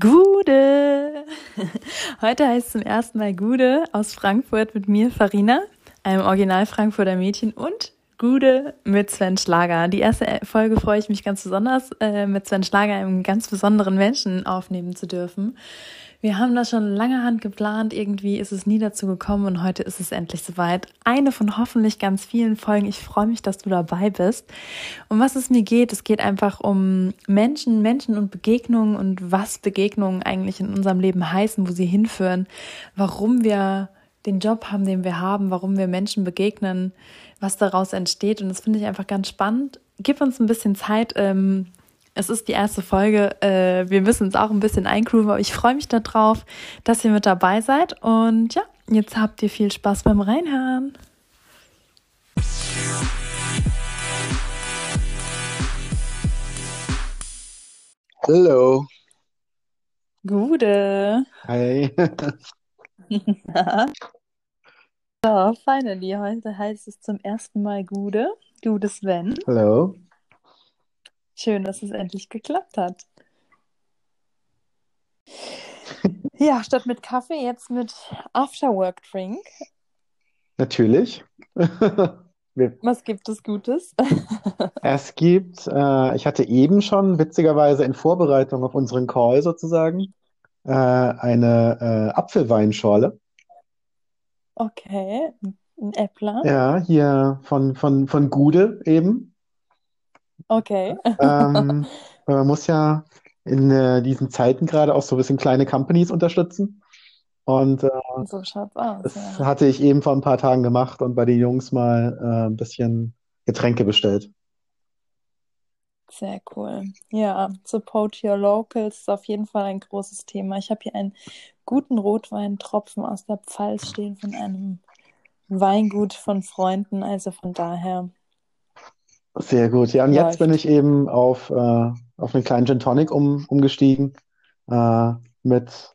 Gude! Heute heißt zum ersten Mal Gude aus Frankfurt mit mir, Farina, einem Original Frankfurter Mädchen und Gude mit Sven Schlager. Die erste Folge freue ich mich ganz besonders, äh, mit Sven Schlager, einem ganz besonderen Menschen, aufnehmen zu dürfen. Wir haben das schon lange Hand geplant, irgendwie ist es nie dazu gekommen und heute ist es endlich soweit. Eine von hoffentlich ganz vielen Folgen. Ich freue mich, dass du dabei bist. Um was es mir geht, es geht einfach um Menschen, Menschen und Begegnungen und was Begegnungen eigentlich in unserem Leben heißen, wo sie hinführen, warum wir den Job haben, den wir haben, warum wir Menschen begegnen, was daraus entsteht. Und das finde ich einfach ganz spannend. Gib uns ein bisschen Zeit, ähm, es ist die erste Folge. Äh, wir müssen uns auch ein bisschen eingrooven, aber ich freue mich darauf, dass ihr mit dabei seid. Und ja, jetzt habt ihr viel Spaß beim Reinhören. Hallo. Gute. Hi. so, finally, heute heißt es zum ersten Mal Gude. Gude Sven. Hallo. Schön, dass es endlich geklappt hat. Ja, statt mit Kaffee jetzt mit Afterwork Drink. Natürlich. Was gibt es Gutes? Es gibt, äh, ich hatte eben schon, witzigerweise in Vorbereitung auf unseren Call sozusagen, äh, eine äh, Apfelweinschorle. Okay, ein Äppler. Ja, hier von, von, von Gude eben. Okay. Ähm, man muss ja in äh, diesen Zeiten gerade auch so ein bisschen kleine Companies unterstützen. Und äh, so schaut's aus. das Ja. hatte ich eben vor ein paar Tagen gemacht und bei den Jungs mal äh, ein bisschen Getränke bestellt. Sehr cool. Ja, support your locals ist auf jeden Fall ein großes Thema. Ich habe hier einen guten Rotweintropfen aus der Pfalz stehen von einem Weingut von Freunden. Also von daher Sehr gut. Ja, und jetzt bin läuft. ich eben auf, äh, auf einen kleinen Gin Tonic um, umgestiegen äh, mit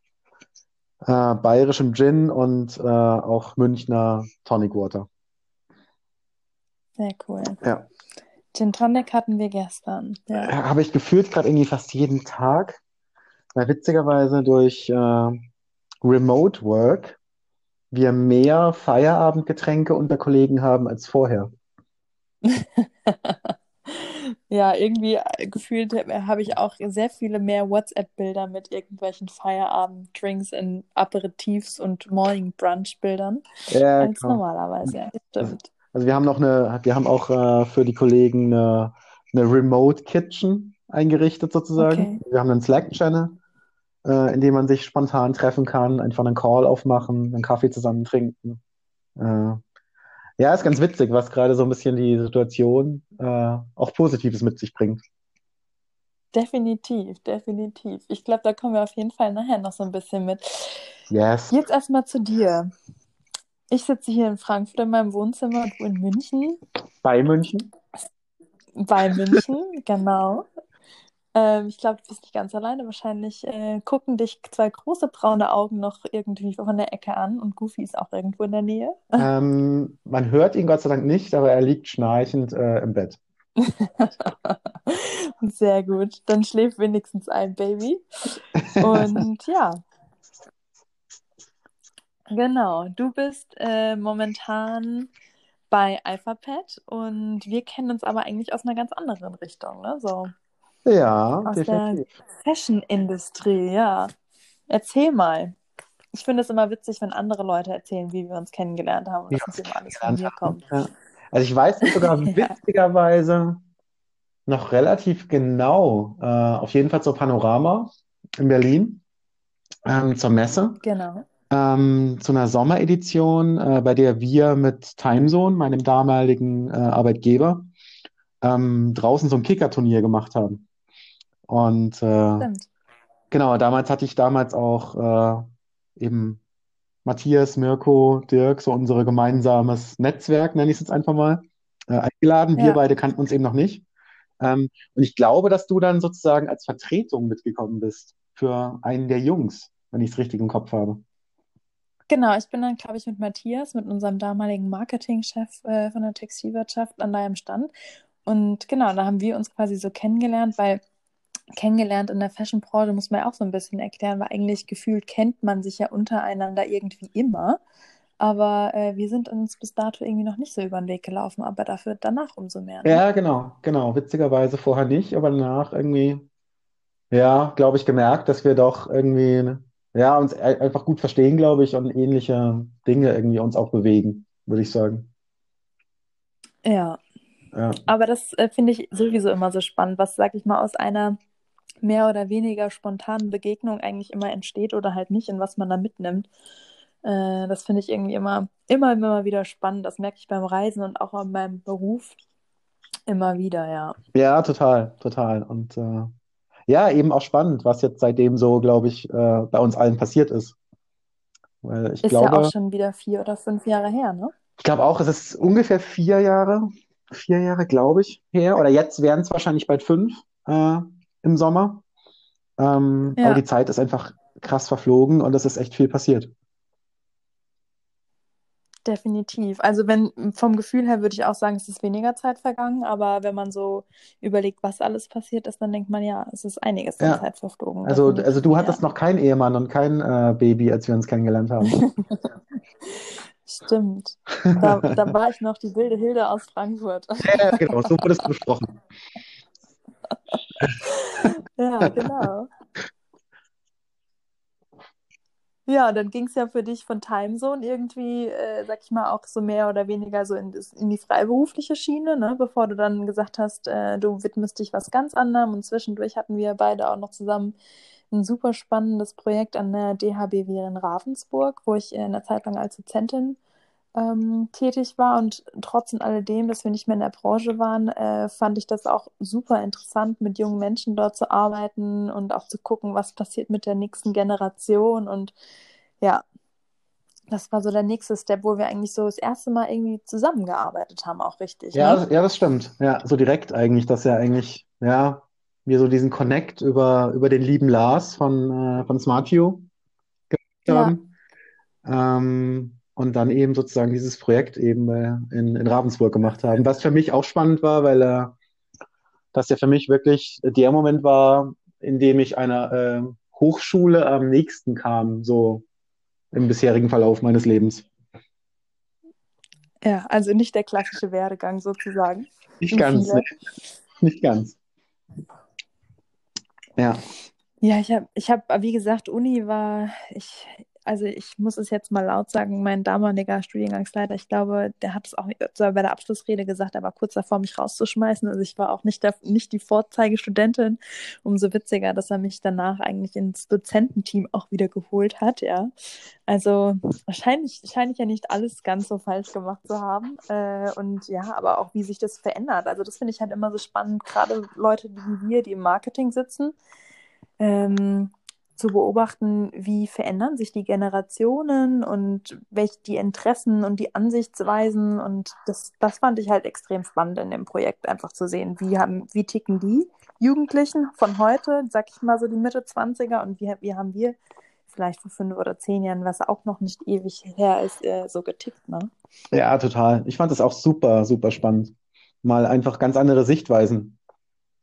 äh, bayerischem Gin und äh, auch Münchner Tonic Water. Sehr cool. Ja. Gin Tonic hatten wir gestern. Ja. Habe ich gefühlt gerade irgendwie fast jeden Tag, weil witzigerweise durch äh, Remote Work wir mehr Feierabendgetränke unter Kollegen haben als vorher. Ja, irgendwie äh, gefühlt habe ich auch sehr viele mehr WhatsApp-Bilder mit irgendwelchen Feierabend-Drinks in Aperitifs und Morning Brunch-Bildern Ja, als genau. normalerweise. Stimmt. Also wir haben noch eine, wir haben auch äh, für die Kollegen eine, eine Remote Kitchen eingerichtet sozusagen. Okay. Wir haben einen Slack-Channel, äh, in dem man sich spontan treffen kann, einfach einen Call aufmachen, einen Kaffee zusammen trinken. Äh, ja, ist ganz witzig, was gerade so ein bisschen die Situation äh, auch Positives mit sich bringt. Definitiv, definitiv. Ich glaube, da kommen wir auf jeden Fall nachher noch so ein bisschen mit. Yes. Jetzt erstmal zu dir. Ich sitze hier in Frankfurt in meinem Wohnzimmer, du in München, Bei München. bei München, genau. Ähm, ich glaube, du bist nicht ganz alleine. Wahrscheinlich äh, gucken dich zwei große braune Augen noch irgendwie von der Ecke an und Goofy ist auch irgendwo in der Nähe. Ähm, man hört ihn Gott sei Dank nicht, aber er liegt schnarchend äh, im Bett. Sehr gut. Dann schläft wenigstens ein Baby. Und ja, genau. Du bist äh, momentan bei AlphaPet und wir kennen uns aber eigentlich aus einer ganz anderen Richtung, ne? So Ja, aus der definitiv. Fashion-Industrie, ja. Erzähl mal. Ich finde es immer witzig, wenn andere Leute erzählen, wie wir uns kennengelernt haben und Wie dass immer alles von mir kommt. Ja. Also ich weiß nicht sogar Ja, witzigerweise noch relativ genau, äh, auf jeden Fall zur Panorama in Berlin, ähm, zur Messe, genau. ähm, zu einer Sommeredition, äh, bei der wir mit Timezone, meinem damaligen äh, Arbeitgeber, ähm, draußen so ein Kicker-Turnier gemacht haben. Und äh, Stimmt. genau, damals hatte ich damals auch äh, eben Matthias, Mirko, Dirk, so unser gemeinsames Netzwerk, nenne ich es jetzt einfach mal, äh, eingeladen. Wir Ja. beide kannten uns eben noch nicht. Ähm, und ich glaube, dass du dann sozusagen als Vertretung mitgekommen bist für einen der Jungs, wenn ich es richtig im Kopf habe. Genau, ich bin dann, glaube ich, mit Matthias, mit unserem damaligen Marketingchef äh, von der Textilwirtschaft an deinem Stand. Und genau, da haben wir uns quasi so kennengelernt, weil kennengelernt in der Fashion-Branche, muss man ja auch so ein bisschen erklären, weil eigentlich gefühlt kennt man sich ja untereinander irgendwie immer. Aber äh, wir sind uns bis dato irgendwie noch nicht so über den Weg gelaufen, aber dafür danach umso mehr. Ne? Ja, genau, genau. Witzigerweise vorher nicht, aber danach irgendwie, ja, glaube ich, gemerkt, dass wir doch irgendwie, ja, uns einfach gut verstehen, glaube ich, und ähnliche Dinge irgendwie uns auch bewegen, würde ich sagen. Ja. Ja. Aber das äh, finde ich sowieso immer so spannend, was, sag ich mal, aus einer mehr oder weniger spontanen Begegnung eigentlich immer entsteht oder halt nicht und was man da mitnimmt. Äh, das finde ich irgendwie immer, immer, immer wieder spannend. Das merke ich beim Reisen und auch in meinem Beruf immer wieder, ja. Ja, total, total. Und äh, ja, eben auch spannend, was jetzt seitdem so, glaube ich, äh, bei uns allen passiert ist. Weil ich ist glaube, ja auch schon wieder vier oder fünf Jahre her, ne? Ich glaube auch, es ist ungefähr vier Jahre, vier Jahre, glaube ich, her. Oder jetzt werden es wahrscheinlich bald fünf äh, im Sommer. Ähm, ja. Aber die Zeit ist einfach krass verflogen und es ist echt viel passiert. Definitiv. Also wenn vom Gefühl her würde ich auch sagen, es ist weniger Zeit vergangen, aber wenn man so überlegt, was alles passiert ist, dann denkt man ja, es ist einiges an Zeit verflogen. Also, also du hattest ja. noch keinen Ehemann und kein äh, Baby, als wir uns kennengelernt haben. Stimmt. Da, da war ich noch die wilde Hilde aus Frankfurt. Ja, genau, so wurde es besprochen. ja, genau. Ja, dann ging es ja für dich von Timezone irgendwie, äh, sag ich mal, auch so mehr oder weniger so in, in die freiberufliche Schiene, ne? bevor du dann gesagt hast, äh, du widmest dich was ganz anderem. Und zwischendurch hatten wir beide auch noch zusammen ein super spannendes Projekt an der DHBW in Ravensburg, wo ich eine Zeit lang als Dozentin ähm, tätig war und trotz und alledem, dass wir nicht mehr in der Branche waren, äh, fand ich das auch super interessant, mit jungen Menschen dort zu arbeiten und auch zu gucken, was passiert mit der nächsten Generation und ja, das war so der nächste Step, wo wir eigentlich so das erste Mal irgendwie zusammengearbeitet haben, auch richtig. Ja, ne? ja, das stimmt. Ja, so direkt eigentlich, dass ja eigentlich, ja, wir so diesen Connect über, über den lieben Lars von, äh, von SmartView gemacht haben. Ja. Ähm, und dann eben sozusagen dieses Projekt eben äh, in, in Ravensburg gemacht haben. Was für mich auch spannend war, weil äh, das ja für mich wirklich der Moment war, in dem ich einer äh, Hochschule am nächsten kam, so im bisherigen Verlauf meines Lebens. Ja, also nicht der klassische Werdegang sozusagen. Nicht ganz, ne? nicht ganz. Ja. Ja, ich habe, ich hab, wie gesagt, Uni war, ich, also ich muss es jetzt mal laut sagen, mein damaliger Studiengangsleiter, ich glaube, der hat es auch bei der Abschlussrede gesagt, er war kurz davor, mich rauszuschmeißen. Also ich war auch nicht, der, nicht die Vorzeigestudentin. Umso witziger, dass er mich danach eigentlich ins Dozententeam auch wieder geholt hat, ja. Also wahrscheinlich scheine ich ja nicht alles ganz so falsch gemacht zu haben. Äh, und ja, aber auch wie sich das verändert. Also das finde ich halt immer so spannend, gerade Leute wie wir, die im Marketing sitzen. Ähm, zu beobachten, wie verändern sich die Generationen und welche die Interessen und die Ansichtsweisen. Und das, das fand ich halt extrem spannend in dem Projekt, einfach zu sehen, wie, haben, wie ticken die Jugendlichen von heute, sag ich mal so die Mitte 20er und wie, wie haben wir vielleicht vor fünf oder zehn Jahren, was auch noch nicht ewig her ist, äh, so getickt, ne? Ja, total. Ich fand das auch super, super spannend. Mal einfach ganz andere Sichtweisen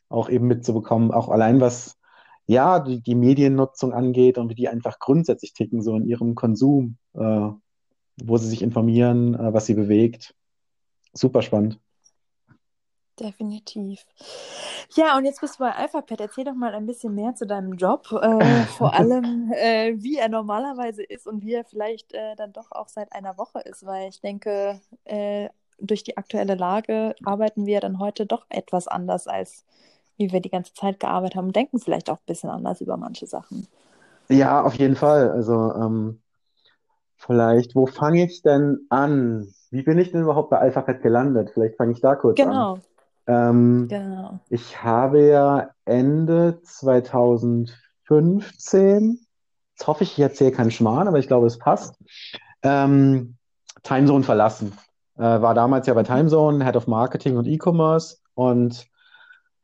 auch eben mitzubekommen, auch allein was ja, die, die Mediennutzung angeht und wie die einfach grundsätzlich ticken, so in ihrem Konsum, äh, wo sie sich informieren, äh, was sie bewegt. Super spannend. Definitiv. Ja, und jetzt bist du bei Alphapad. Erzähl doch mal ein bisschen mehr zu deinem Job, äh, vor allem äh, wie er normalerweise ist und wie er vielleicht äh, dann doch auch seit einer Woche ist, weil ich denke, äh, durch die aktuelle Lage arbeiten wir dann heute doch etwas anders als wie wir die ganze Zeit gearbeitet haben, denken vielleicht auch ein bisschen anders über manche Sachen. Ja, auf jeden Fall. Also ähm, vielleicht, wo fange ich denn an? Wie bin ich denn überhaupt bei AlphaFet gelandet? Vielleicht fange ich da kurz genau. an. Ähm, genau. Ich habe ja Ende 2015, jetzt hoffe ich, ich erzähle keinen Schmarrn, aber ich glaube, es passt, ähm, Timezone verlassen. Äh, war damals ja bei Timezone, Head of Marketing und E-Commerce und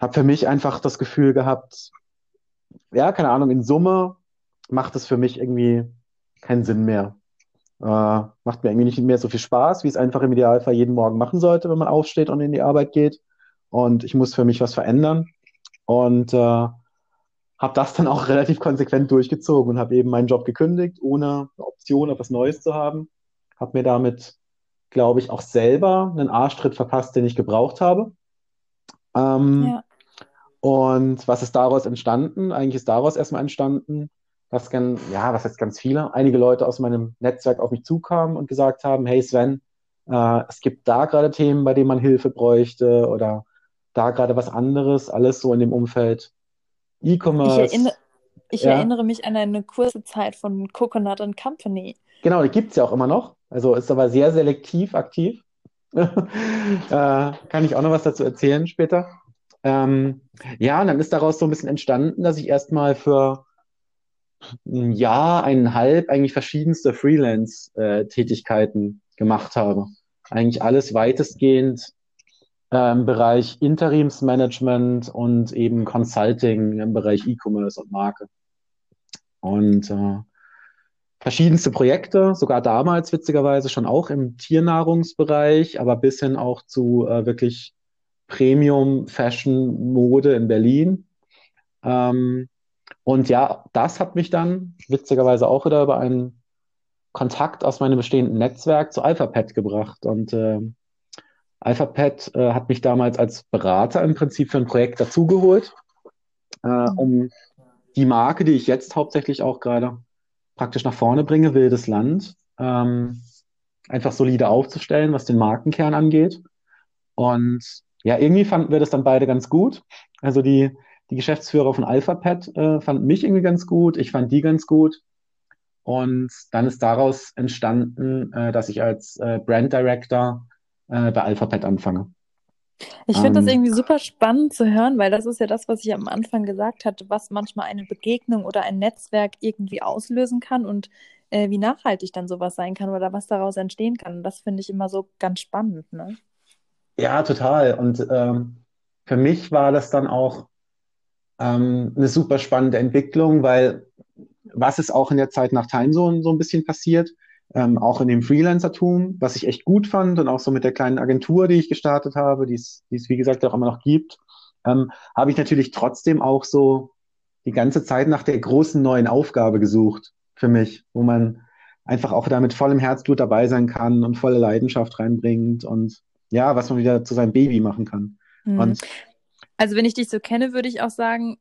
habe für mich einfach das Gefühl gehabt, ja, keine Ahnung, in Summe macht es für mich irgendwie keinen Sinn mehr. Äh, macht mir irgendwie nicht mehr so viel Spaß, wie es einfach im Idealfall jeden Morgen machen sollte, wenn man aufsteht und in die Arbeit geht. Und ich muss für mich was verändern. Und äh, habe das dann auch relativ konsequent durchgezogen und habe eben meinen Job gekündigt, ohne eine Option auf was Neues zu haben. Habe mir damit, glaube ich, auch selber einen Arschtritt verpasst, den ich gebraucht habe. Ähm, ja. Und was ist daraus entstanden? Eigentlich ist daraus erstmal entstanden, dass ganz, ja, was jetzt ganz viele, einige Leute aus meinem Netzwerk auf mich zukamen und gesagt haben, hey Sven, äh, es gibt da gerade Themen, bei denen man Hilfe bräuchte oder da gerade was anderes, alles so in dem Umfeld E-Commerce. Ich, erinnere, ich ja. erinnere mich an eine kurze Zeit von Coconut and Company. Genau, die gibt es ja auch immer noch. Also ist aber sehr selektiv aktiv. äh, kann ich auch noch was dazu erzählen später. Ähm, ja, und dann ist daraus so ein bisschen entstanden, dass ich erstmal für ein Jahr, eineinhalb eigentlich verschiedenste Freelance-Tätigkeiten gemacht habe. Eigentlich alles weitestgehend äh, im Bereich Interimsmanagement und eben Consulting im Bereich E-Commerce und Marke. Und äh, verschiedenste Projekte, sogar damals witzigerweise schon auch im Tiernahrungsbereich, aber bis hin auch zu äh, wirklich Premium Fashion Mode in Berlin. Ähm, und ja, das hat mich dann witzigerweise auch wieder über einen Kontakt aus meinem bestehenden Netzwerk zu AlphaPet gebracht. Und äh, AlphaPet äh, hat mich damals als Berater im Prinzip für ein Projekt dazugeholt, äh, um die Marke, die ich jetzt hauptsächlich auch gerade praktisch nach vorne bringe, Wildes Land, ähm, einfach solide aufzustellen, was den Markenkern angeht. Und ja, irgendwie fanden wir das dann beide ganz gut. Also die, die Geschäftsführer von AlphaPet äh, fanden mich irgendwie ganz gut, ich fand die ganz gut. Und dann ist daraus entstanden, äh, dass ich als äh, Brand Director äh, bei AlphaPet anfange. Ich finde ähm, das irgendwie super spannend zu hören, weil das ist ja das, was ich am Anfang gesagt hatte, was manchmal eine Begegnung oder ein Netzwerk irgendwie auslösen kann und äh, wie nachhaltig dann sowas sein kann oder was daraus entstehen kann. Und das finde ich immer so ganz spannend. Ne? Ja, total. Und ähm, für mich war das dann auch ähm, eine super spannende Entwicklung, weil was ist auch in der Zeit nach Timezone so ein bisschen passiert, ähm, auch in dem Freelancertum, was ich echt gut fand und auch so mit der kleinen Agentur, die ich gestartet habe, die es, wie gesagt auch immer noch gibt, ähm, habe ich natürlich trotzdem auch so die ganze Zeit nach der großen neuen Aufgabe gesucht für mich, wo man einfach auch da mit vollem Herzblut dabei sein kann und volle Leidenschaft reinbringt und ja, was man wieder zu seinem Baby machen kann. Mhm. Also wenn ich dich so kenne, würde ich auch sagen,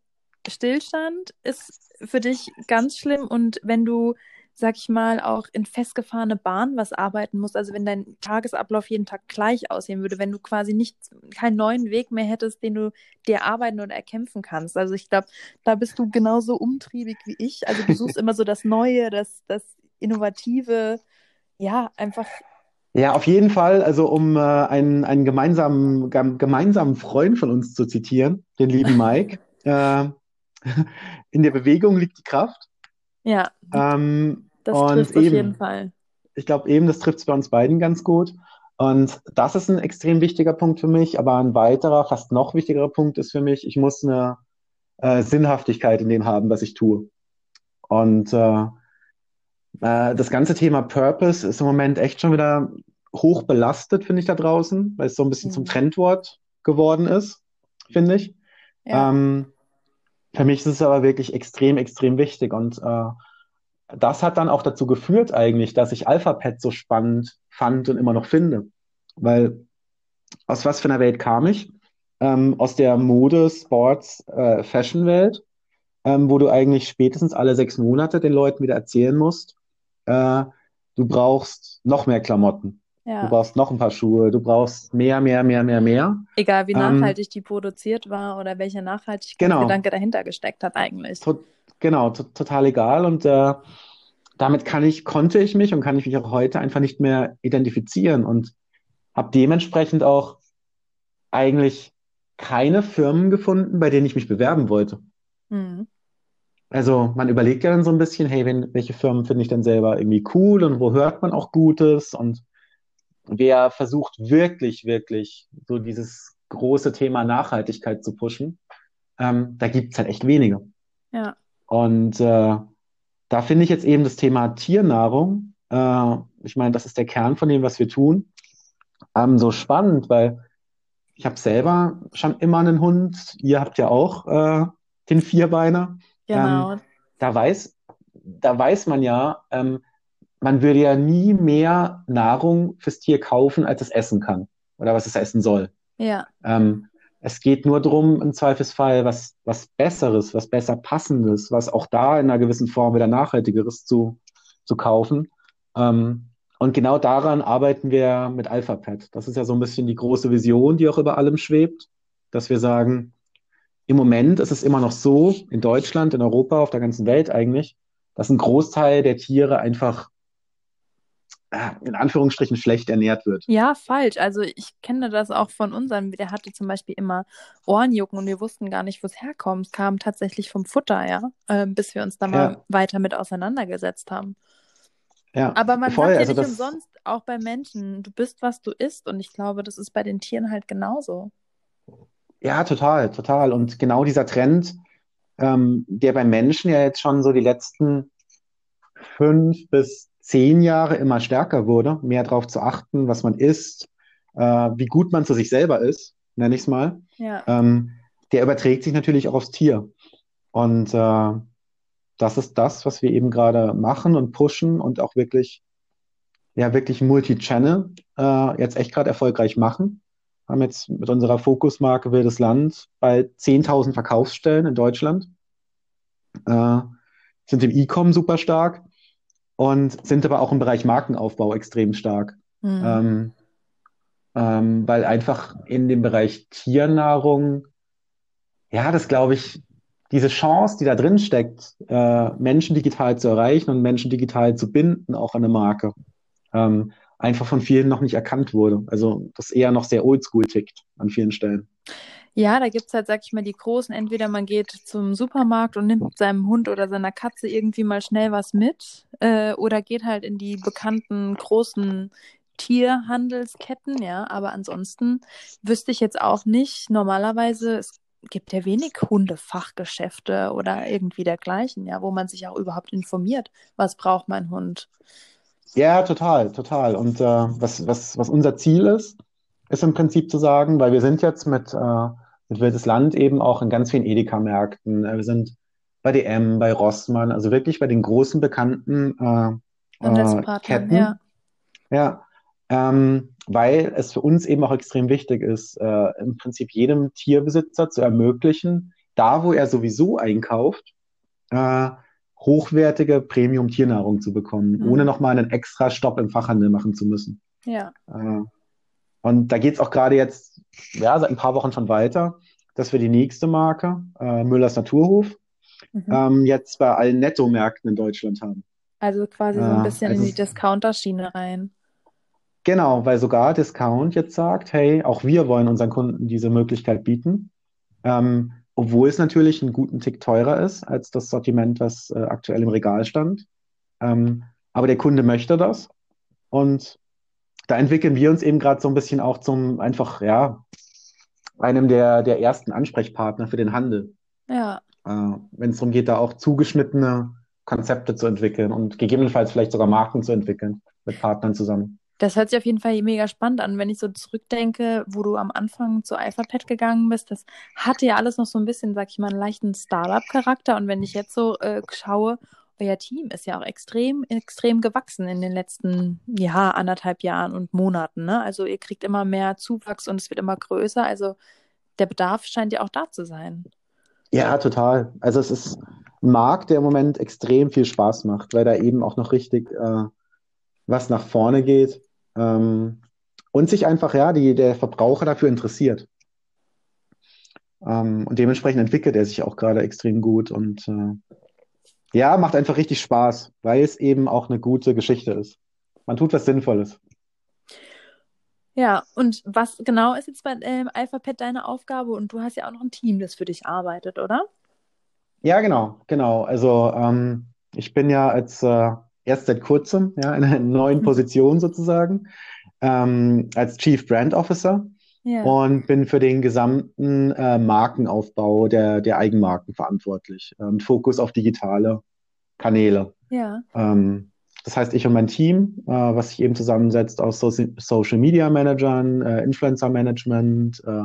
Stillstand ist für dich ganz schlimm und wenn du sag ich mal, auch in festgefahrene Bahn was arbeiten musst. Also wenn dein Tagesablauf jeden Tag gleich aussehen würde, wenn du quasi nicht keinen neuen Weg mehr hättest, den du dir arbeiten oder erkämpfen kannst. Also ich glaube, da bist du genauso umtriebig wie ich. Also du suchst immer so das Neue, das, das Innovative, ja, einfach. Ja, auf jeden Fall. Also um äh, einen, einen gemeinsamen, gemeinsamen Freund von uns zu zitieren, den lieben Mike. äh, in der Bewegung liegt die Kraft. Ja. Ähm, das trifft auf jeden Fall. Ich glaube eben, das trifft es bei uns beiden ganz gut. Und das ist ein extrem wichtiger Punkt für mich. Aber ein weiterer, fast noch wichtigerer Punkt ist für mich, ich muss eine äh, Sinnhaftigkeit in dem haben, was ich tue. Und äh, äh, das ganze Thema Purpose ist im Moment echt schon wieder hoch belastet, finde ich da draußen, weil es so ein bisschen mhm. zum Trendwort geworden ist, finde ich. Ja. Ähm, für mich ist es aber wirklich extrem, extrem wichtig. Und äh, das hat dann auch dazu geführt eigentlich, dass ich AlphaPet so spannend fand und immer noch finde. Weil aus was für einer Welt kam ich? Ähm, aus der Mode, Sports, äh, Fashion-Welt, ähm, wo du eigentlich spätestens alle sechs Monate den Leuten wieder erzählen musst, äh, du brauchst noch mehr Klamotten. Ja. Du brauchst noch ein paar Schuhe, du brauchst mehr, mehr, mehr, mehr, mehr. Egal wie ähm, nachhaltig ähm, die produziert war oder welcher Nachhaltigkeitsgedanke genau. dahinter gesteckt hat eigentlich. To genau, to total egal. Und äh, damit kann ich, konnte ich mich und kann ich mich auch heute einfach nicht mehr identifizieren und habe dementsprechend auch eigentlich keine Firmen gefunden, bei denen ich mich bewerben wollte. Mhm. Also man überlegt ja dann so ein bisschen, hey, wenn, welche Firmen finde ich denn selber irgendwie cool und wo hört man auch Gutes und wer versucht wirklich, wirklich so dieses große Thema Nachhaltigkeit zu pushen, ähm, da gibt es halt echt wenige. Ja. Und äh, da finde ich jetzt eben das Thema Tiernahrung, äh, ich meine, das ist der Kern von dem, was wir tun, ähm, so spannend, weil ich habe selber schon immer einen Hund, ihr habt ja auch äh, den Vierbeiner. Genau. Ähm, da weiß, da weiß man ja, ähm, man würde ja nie mehr Nahrung fürs Tier kaufen, als es essen kann oder was es essen soll. Ja. Ähm, es geht nur darum, im Zweifelsfall was, was Besseres, was besser Passendes, was auch da in einer gewissen Form wieder Nachhaltigeres zu, zu kaufen. Ähm, und genau daran arbeiten wir mit AlphaPet. Das ist ja so ein bisschen die große Vision, die auch über allem schwebt, dass wir sagen, im Moment ist es immer noch so, in Deutschland, in Europa, auf der ganzen Welt eigentlich, dass ein Großteil der Tiere einfach äh, in Anführungsstrichen schlecht ernährt wird. Ja, falsch. Also ich kenne das auch von unserem, der hatte zum Beispiel immer Ohrenjucken und wir wussten gar nicht, wo es herkommt. Es kam tatsächlich vom Futter, ja, äh, bis wir uns da mal Ja, weiter mit auseinandergesetzt haben. ja, Aber man voll. sagt ja Also nicht das, umsonst, auch bei Menschen, du bist, was du isst. Und ich glaube, das ist bei den Tieren halt genauso. Ja, total, total. Und genau dieser Trend, ähm, der beim Menschen ja jetzt schon so die letzten fünf bis zehn Jahre immer stärker wurde, mehr darauf zu achten, was man isst, äh, wie gut man zu sich selber ist, nenne ich es mal, Ja. ähm, der überträgt sich natürlich auch aufs Tier. Und äh, das ist das, was wir eben gerade machen und pushen und auch wirklich, ja, wirklich Multi-Channel äh, jetzt echt gerade erfolgreich machen. Haben jetzt mit unserer Fokusmarke Wildes Land bald 10.000 Verkaufsstellen in Deutschland, äh, sind im E-Com super stark und sind aber auch im Bereich Markenaufbau extrem stark. Hm. Ähm, ähm, weil einfach in dem Bereich Tiernahrung, ja, das glaube ich, diese Chance, die da drin steckt, äh, Menschen digital zu erreichen und Menschen digital zu binden, auch an eine Marke, ähm, einfach von vielen noch nicht erkannt wurde. Also das eher noch sehr oldschool tickt an vielen Stellen. Ja, da gibt's halt, sag ich mal, die Großen. Entweder man geht zum Supermarkt und nimmt seinem Hund oder seiner Katze irgendwie mal schnell was mit, äh, oder geht halt in die bekannten großen Tierhandelsketten, ja. Aber ansonsten wüsste ich jetzt auch nicht, normalerweise, es gibt ja wenig Hundefachgeschäfte oder irgendwie dergleichen, ja, wo man sich auch überhaupt informiert, was braucht mein Hund. Ja, total, total. Und äh, was, was, was unser Ziel ist, ist im Prinzip zu sagen, weil wir sind jetzt mit, äh, mit Wildes Land eben auch in ganz vielen Edeka-Märkten. Äh, wir sind bei DM, bei Rossmann, also wirklich bei den großen bekannten äh, äh, Ketten. ja. Ja, ähm, weil es für uns eben auch extrem wichtig ist, äh, im Prinzip jedem Tierbesitzer zu ermöglichen, da wo er sowieso einkauft, äh, hochwertige Premium-Tiernahrung zu bekommen, Mhm. ohne nochmal einen extra Stopp im Fachhandel machen zu müssen. Ja. Äh, und da geht's auch gerade jetzt, ja, seit ein paar Wochen schon weiter, dass wir die nächste Marke, äh, Müllers Naturhof, Mhm. ähm, jetzt bei allen Netto-Märkten in Deutschland haben. Also quasi so ein Äh, bisschen also in die es, Discounter-Schiene rein. genau, weil sogar Discount jetzt sagt, hey, auch wir wollen unseren Kunden diese Möglichkeit bieten, ähm, obwohl es natürlich einen guten Tick teurer ist als das Sortiment, was äh, aktuell im Regal stand. Ähm, aber der Kunde möchte das und da entwickeln wir uns eben gerade so ein bisschen auch zum einfach, ja, einem der, der ersten Ansprechpartner für den Handel, Ja. äh, wenn es darum geht, da auch zugeschnittene Konzepte zu entwickeln und gegebenenfalls vielleicht sogar Marken zu entwickeln mit Partnern zusammen. Das hört sich auf jeden Fall mega spannend an, wenn ich so zurückdenke, wo du am Anfang zu AlphaPet gegangen bist. Das hatte ja alles noch so ein bisschen, sag ich mal, einen leichten Startup-Charakter. Und wenn ich jetzt so äh, schaue, euer Team ist ja auch extrem, extrem gewachsen in den letzten, ja, anderthalb Jahren und Monaten, ne? Also ihr kriegt immer mehr Zuwachs und es wird immer größer. Also der Bedarf scheint ja auch da zu sein. Ja, total. Also es ist ein Markt, der im Moment extrem viel Spaß macht, weil da eben auch noch richtig äh, was nach vorne geht ähm, und sich einfach ja die, der Verbraucher dafür interessiert. Ähm, und dementsprechend entwickelt er sich auch gerade extrem gut und äh, ja, macht einfach richtig Spaß, weil es eben auch eine gute Geschichte ist. Man tut was Sinnvolles. Ja, und was genau ist jetzt bei ähm, AlphaPet deine Aufgabe? Und du hast ja auch noch ein Team, das für dich arbeitet, oder? Ja, genau, genau. Also ähm, ich bin ja als äh, erst seit kurzem ja, in einer neuen Mhm. Position sozusagen ähm, als Chief Brand Officer Ja. und bin für den gesamten äh, Markenaufbau der, der Eigenmarken verantwortlich, äh, mit Fokus auf digitale Kanäle. Ja. Ähm, das heißt, ich und mein Team, äh, was sich eben zusammensetzt aus so Social Media Managern, äh, Influencer Management, äh,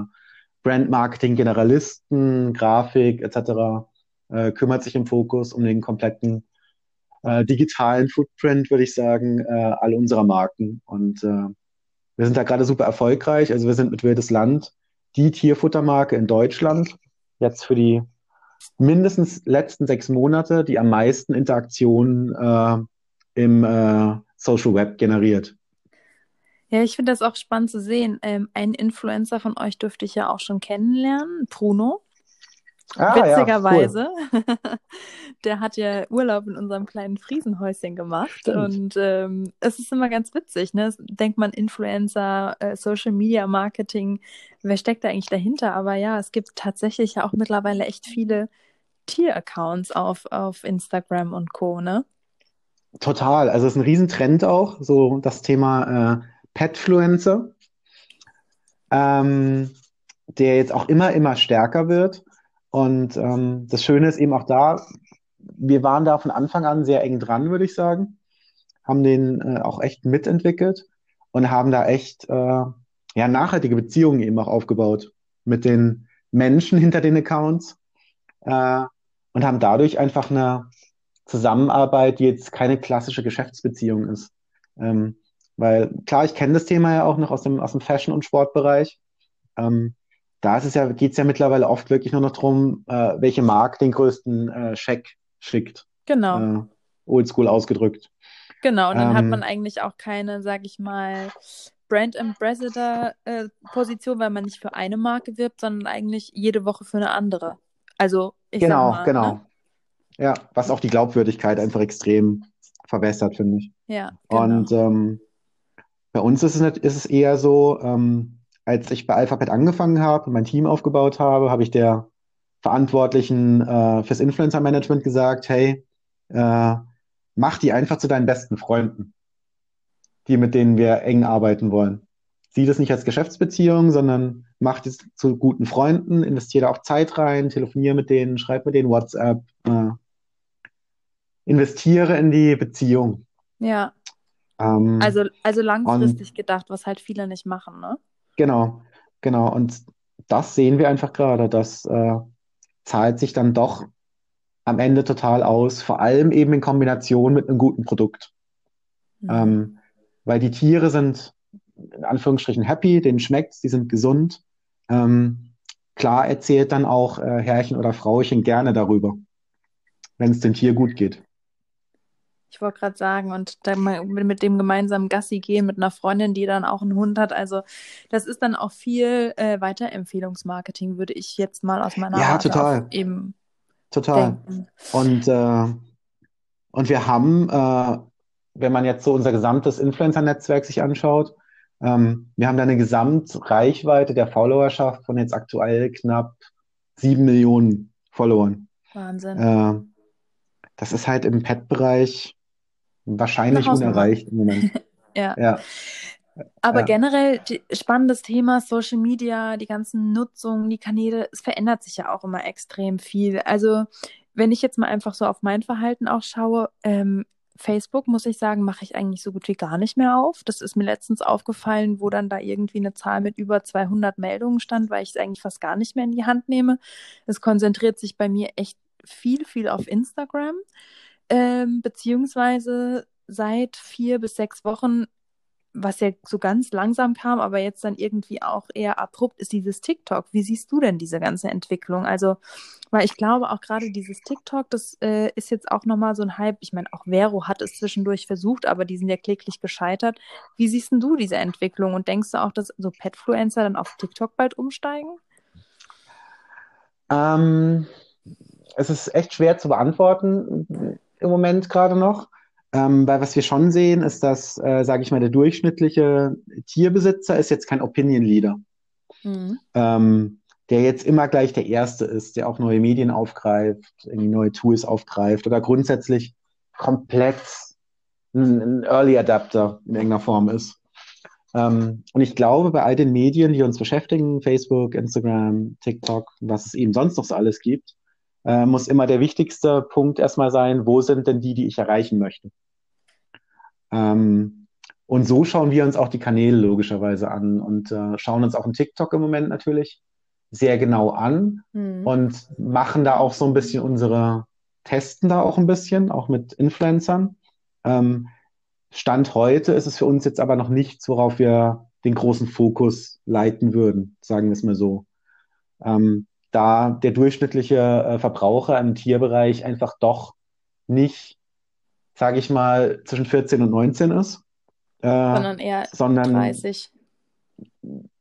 Brand Marketing Generalisten, Grafik etc., äh, kümmert sich im Fokus um den kompletten äh, digitalen Footprint, würde ich sagen, äh, all unserer Marken. Und äh, wir sind da gerade super erfolgreich. Also wir sind mit Wildes Land die Tierfuttermarke in Deutschland. Jetzt für die mindestens letzten sechs Monate, die am meisten Interaktionen äh, im äh, Social Web generiert. Ja, ich finde das auch spannend zu sehen. Ähm, einen Influencer von euch dürfte ich ja auch schon kennenlernen, Bruno. Ah, Witzigerweise. Ja, cool. der hat ja Urlaub in unserem kleinen Friesenhäuschen gemacht. Stimmt. Und ähm, es ist immer ganz witzig, ne? Denkt man Influencer, äh, Social Media Marketing, wer steckt da eigentlich dahinter? Aber ja, es gibt tatsächlich ja auch mittlerweile echt viele Tier-Accounts auf, auf Instagram und Co., ne? Total. Also es ist ein Riesentrend auch, so das Thema äh, Petfluencer, ähm, der jetzt auch immer, immer stärker wird. Und ähm, das Schöne ist eben auch da, wir waren da von Anfang an sehr eng dran, würde ich sagen, haben den äh, auch echt mitentwickelt und haben da echt äh, ja, nachhaltige Beziehungen eben auch aufgebaut mit den Menschen hinter den Accounts äh, und haben dadurch einfach eine Zusammenarbeit, die jetzt keine klassische Geschäftsbeziehung ist. Ähm, weil klar, ich kenne das Thema ja auch noch aus dem, aus dem Fashion- und Sportbereich. Ähm, da ist es ja, geht es ja mittlerweile oft wirklich nur noch darum, äh, welche Marke den größten äh, Scheck schickt. Genau. Äh, oldschool ausgedrückt. Genau, und dann ähm, hat man eigentlich auch keine, sag ich mal, Brand Ambassador äh, Position, weil man nicht für eine Marke wirbt, sondern eigentlich jede Woche für eine andere. Also ich genau, mal, genau. Ne? Ja, was auch die Glaubwürdigkeit einfach extrem verwässert, finde ich. Ja. Genau. Und ähm, bei uns ist es, ist es eher so, ähm, als ich bei Alphabet angefangen habe und mein Team aufgebaut habe, habe ich der Verantwortlichen äh, fürs Influencer Management gesagt, hey, äh, mach die einfach zu deinen besten Freunden, die mit denen wir eng arbeiten wollen. Sieh das nicht als Geschäftsbeziehung, sondern mach das zu guten Freunden, investiere auch Zeit rein, telefoniere mit denen, schreib mit denen WhatsApp, äh, investiere in die Beziehung. Ja. Ähm, also, also langfristig gedacht, was halt viele nicht machen, ne? Genau, genau. Und das sehen wir einfach gerade. Das äh, zahlt sich dann doch am Ende total aus, vor allem eben in Kombination mit einem guten Produkt. Mhm. Ähm, weil die Tiere sind in Anführungsstrichen happy, denen schmeckt's, die sind gesund. Ähm, klar erzählt dann auch äh, Herrchen oder Frauchen gerne darüber, wenn es dem Tier gut geht. Ich wollte gerade sagen, und dann mit dem gemeinsamen Gassi gehen mit einer Freundin, die dann auch einen Hund hat. Also das ist dann auch viel äh, Weiterempfehlungsmarketing, würde ich jetzt mal aus meiner Ja, total. eben Total. denken. Und, äh, und wir haben, äh, wenn man jetzt so unser gesamtes Influencer-Netzwerk sich anschaut, ähm, wir haben da eine Gesamtreichweite der Followerschaft von jetzt aktuell knapp sieben Millionen Followern. Wahnsinn. Äh, das ist halt im Pet-Bereich wahrscheinlich unerreicht im Moment. ja. ja. Aber Ja. generell spannendes Thema, Social Media, die ganzen Nutzungen, die Kanäle, es verändert sich ja auch immer extrem viel. Also wenn ich jetzt mal einfach so auf mein Verhalten auch schaue, ähm, Facebook, muss ich sagen, mache ich eigentlich so gut wie gar nicht mehr auf. Das ist mir letztens aufgefallen, wo dann da irgendwie eine Zahl mit über 200 Meldungen stand, weil ich es eigentlich fast gar nicht mehr in die Hand nehme. Es konzentriert sich bei mir echt viel, viel auf Instagram. Ähm, beziehungsweise seit vier bis sechs Wochen, was ja so ganz langsam kam, aber jetzt dann irgendwie auch eher abrupt, ist dieses TikTok. Wie siehst du denn diese ganze Entwicklung? Also, weil ich glaube auch gerade dieses TikTok, das äh, ist jetzt auch nochmal so ein Hype. Ich meine, auch Vero hat es zwischendurch versucht, aber die sind ja kläglich gescheitert. Wie siehst denn du diese Entwicklung und denkst du auch, dass so Petfluencer dann auf TikTok bald umsteigen? Ähm, es ist echt schwer zu beantworten im Moment gerade noch. Ähm, weil was wir schon sehen, ist, dass, äh, sage ich mal, der durchschnittliche Tierbesitzer ist jetzt kein Opinion Leader, Mhm. ähm, der jetzt immer gleich der Erste ist, der auch neue Medien aufgreift, irgendwie neue Tools aufgreift oder grundsätzlich komplett ein, ein Early Adapter in irgendeiner Form ist. Ähm, und ich glaube, bei all den Medien, die uns beschäftigen, Facebook, Instagram, TikTok, was es eben sonst noch so alles gibt, äh, muss immer der wichtigste Punkt erstmal sein, wo sind denn die, die ich erreichen möchte? Ähm, und so schauen wir uns auch die Kanäle logischerweise an und äh, schauen uns auch in TikTok im Moment natürlich sehr genau an Mhm. und machen da auch so ein bisschen unsere, testen da auch ein bisschen, auch mit Influencern. Ähm, Stand heute ist es für uns jetzt aber noch nichts, worauf wir den großen Fokus leiten würden, sagen wir es mal so. Ähm, da der durchschnittliche äh, Verbraucher im Tierbereich einfach doch nicht, sage ich mal, zwischen 14 und 19 ist, äh, Sondern eher sondern 30.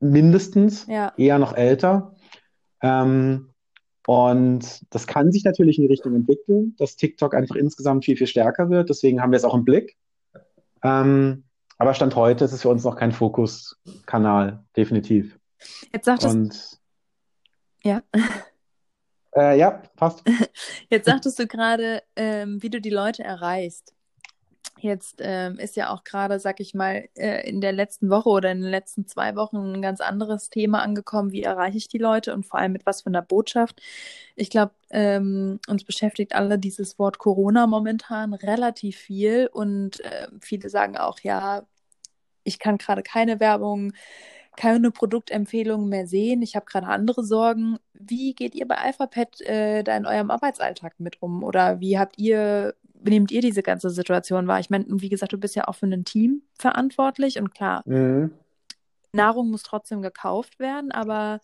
mindestens, Ja. eher noch älter. Ähm, und das kann sich natürlich in die Richtung entwickeln, dass TikTok einfach insgesamt viel, viel stärker wird. Deswegen haben wir es auch im Blick. Ähm, aber Stand heute ist es für uns noch kein Fokuskanal, definitiv. Jetzt sagtest, Und ja. äh, ja, passt. Jetzt sagtest du gerade, ähm, wie du die Leute erreichst. Jetzt ähm, ist ja auch gerade, sag ich mal, äh, in der letzten Woche oder in den letzten zwei Wochen ein ganz anderes Thema angekommen. Wie erreiche ich die Leute und vor allem mit was für einer Botschaft? Ich glaube, ähm, uns beschäftigt alle dieses Wort Corona momentan relativ viel und äh, viele sagen auch, ja, ich kann gerade keine Werbung, keine Produktempfehlungen mehr sehen. Ich habe gerade andere Sorgen. Wie geht ihr bei AlphaPet äh, da in eurem Arbeitsalltag mit um? Oder wie habt ihr, nehmt ihr diese ganze Situation wahr? Ich meine, wie gesagt, du bist ja auch für ein Team verantwortlich und klar, Mhm. Nahrung muss trotzdem gekauft werden, aber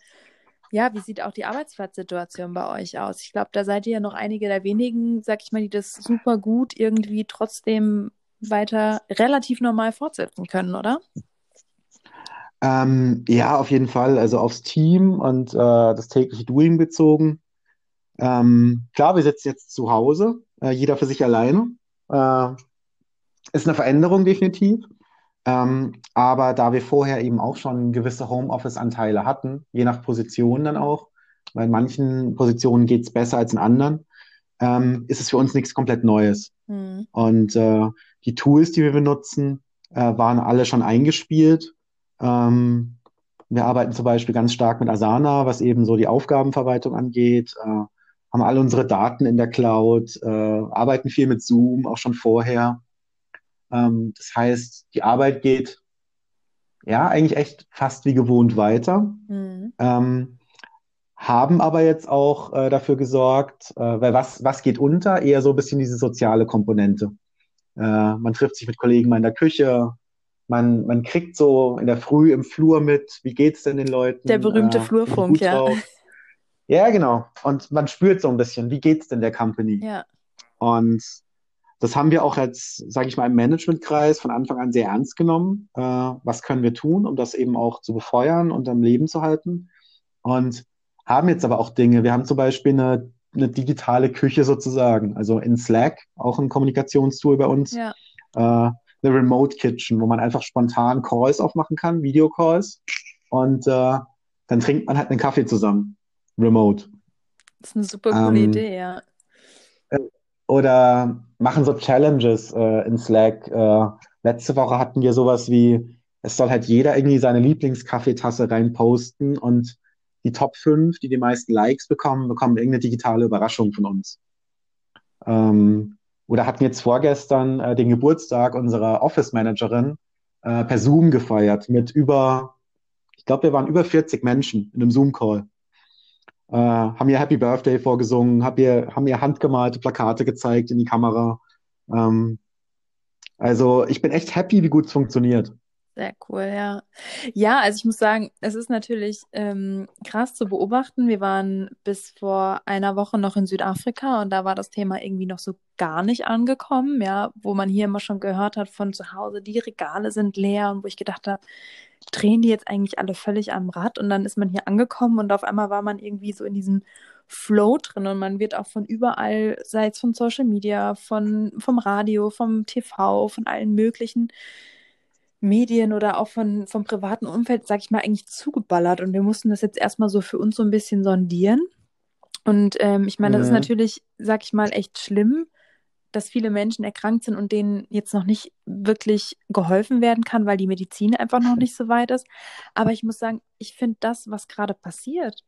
ja, wie sieht auch die Arbeitsplatzsituation bei euch aus? Ich glaube, da seid ihr ja noch einige der wenigen, sag ich mal, die das super gut irgendwie trotzdem weiter relativ normal fortsetzen können, oder? Ähm, ja, auf jeden Fall. Also aufs Team und äh, das tägliche Doing bezogen. Ähm, klar, wir sitzen jetzt zu Hause, äh, jeder für sich alleine. Äh, ist eine Veränderung definitiv. Ähm, aber da wir vorher eben auch schon gewisse Homeoffice-Anteile hatten, je nach Position dann auch, weil in manchen Positionen geht es besser als in anderen, ähm, ist es für uns nichts komplett Neues. Hm. Und äh, die Tools, die wir benutzen, äh, waren alle schon eingespielt. Ähm, wir arbeiten zum Beispiel ganz stark mit Asana, was eben so die Aufgabenverwaltung angeht, äh, haben alle unsere Daten in der Cloud, äh, arbeiten viel mit Zoom, auch schon vorher. Ähm, das heißt, die Arbeit geht ja eigentlich echt fast wie gewohnt weiter. Hm. Ähm, haben aber jetzt auch äh, dafür gesorgt, äh, weil was, was geht unter? Eher so ein bisschen diese soziale Komponente. Äh, man trifft sich mit Kollegen mal in der Küche, man, man kriegt so in der Früh im Flur mit, wie geht's denn den Leuten? Der berühmte Äh, Flurfunk, ja. drauf? Ja, genau. Und man spürt so ein bisschen, wie geht's denn der Company? Ja. Und das haben wir auch als, sage ich mal, im Managementkreis von Anfang an sehr ernst genommen. Äh, was können wir tun, um das eben auch zu befeuern und am Leben zu halten? Und haben jetzt aber auch Dinge. Wir haben zum Beispiel eine, eine digitale Küche sozusagen, also in Slack, auch ein Kommunikationstool bei uns, Ja. äh, eine Remote Kitchen, wo man einfach spontan Calls aufmachen kann, Videocalls. Und äh, dann trinkt man halt einen Kaffee zusammen, remote. Das ist eine super coole Ähm, Idee, ja. Oder machen so Challenges äh, in Slack. Äh, letzte Woche hatten wir sowas wie, es soll halt jeder irgendwie seine Lieblingskaffeetasse reinposten und die Top 5, die die meisten Likes bekommen, bekommen irgendeine digitale Überraschung von uns. Ähm, oder hatten jetzt vorgestern äh, den Geburtstag unserer Office-Managerin äh, per Zoom gefeiert mit über, ich glaube, wir waren über 40 Menschen in einem Zoom-Call. Äh, haben ihr Happy Birthday vorgesungen, hab ihr, haben ihr handgemalte Plakate gezeigt in die Kamera. Ähm, also ich bin echt happy, wie gut es funktioniert. Sehr cool, ja. Ja, also ich muss sagen, es ist natürlich ähm, krass zu beobachten. Wir waren bis vor einer Woche noch in Südafrika und da war das Thema irgendwie noch so gar nicht angekommen, ja, wo man hier immer schon gehört hat von zu Hause, die Regale sind leer und wo ich gedacht habe, drehen die jetzt eigentlich alle völlig am Rad und dann ist man hier angekommen und auf einmal war man irgendwie so in diesem Flow drin und man wird auch von überall, sei es von Social Media, von, vom Radio, vom TV, von allen möglichen Medien oder auch von, vom privaten Umfeld, sag ich mal, eigentlich zugeballert. Und wir mussten das jetzt erstmal so für uns so ein bisschen sondieren. Und ähm, ich meine, das ist Mhm. natürlich, sag ich mal, echt schlimm, dass viele Menschen erkrankt sind und denen jetzt noch nicht wirklich geholfen werden kann, weil die Medizin einfach noch nicht so weit ist. Aber ich muss sagen, ich finde das, was gerade passiert,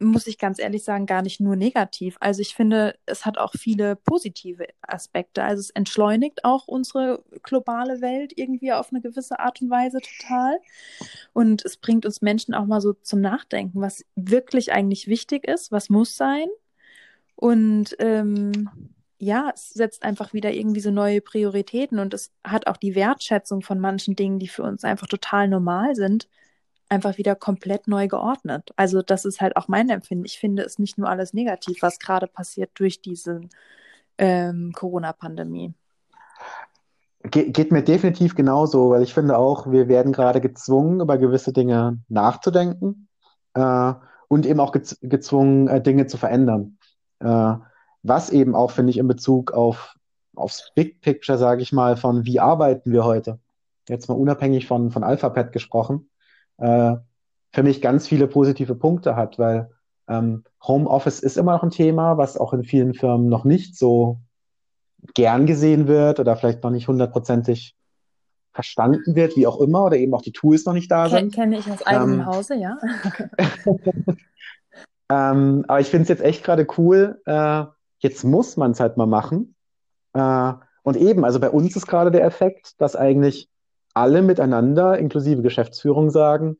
muss ich ganz ehrlich sagen, gar nicht nur negativ. Also ich finde, es hat auch viele positive Aspekte. Also es entschleunigt auch unsere globale Welt irgendwie auf eine gewisse Art und Weise total. Und es bringt uns Menschen auch mal so zum Nachdenken, was wirklich eigentlich wichtig ist, was muss sein. Und ähm, ja, es setzt einfach wieder irgendwie so neue Prioritäten und es hat auch die Wertschätzung von manchen Dingen, die für uns einfach total normal sind, einfach wieder komplett neu geordnet. Also das ist halt auch mein Empfinden. Ich finde es nicht nur alles negativ, was gerade passiert durch diese ähm, Corona-Pandemie. Ge geht mir definitiv genauso, weil ich finde auch, wir werden gerade gezwungen, über gewisse Dinge nachzudenken äh, und eben auch gez gezwungen, äh, Dinge zu verändern. Äh, was eben auch, finde ich, in Bezug auf aufs Big Picture, sage ich mal, von wie arbeiten wir heute, jetzt mal unabhängig von, von Alphabet gesprochen, äh, für mich ganz viele positive Punkte hat, weil ähm, Homeoffice ist immer noch ein Thema, was auch in vielen Firmen noch nicht so gern gesehen wird oder vielleicht noch nicht hundertprozentig verstanden wird, wie auch immer, oder eben auch die Tools noch nicht da sind. Kenne ich aus eigenem ähm, Hause, ja. ähm, aber ich finde es jetzt echt gerade cool. Äh, jetzt muss man es halt mal machen. Äh, und eben, also bei uns ist gerade der Effekt, dass eigentlich alle miteinander, inklusive Geschäftsführung, sagen,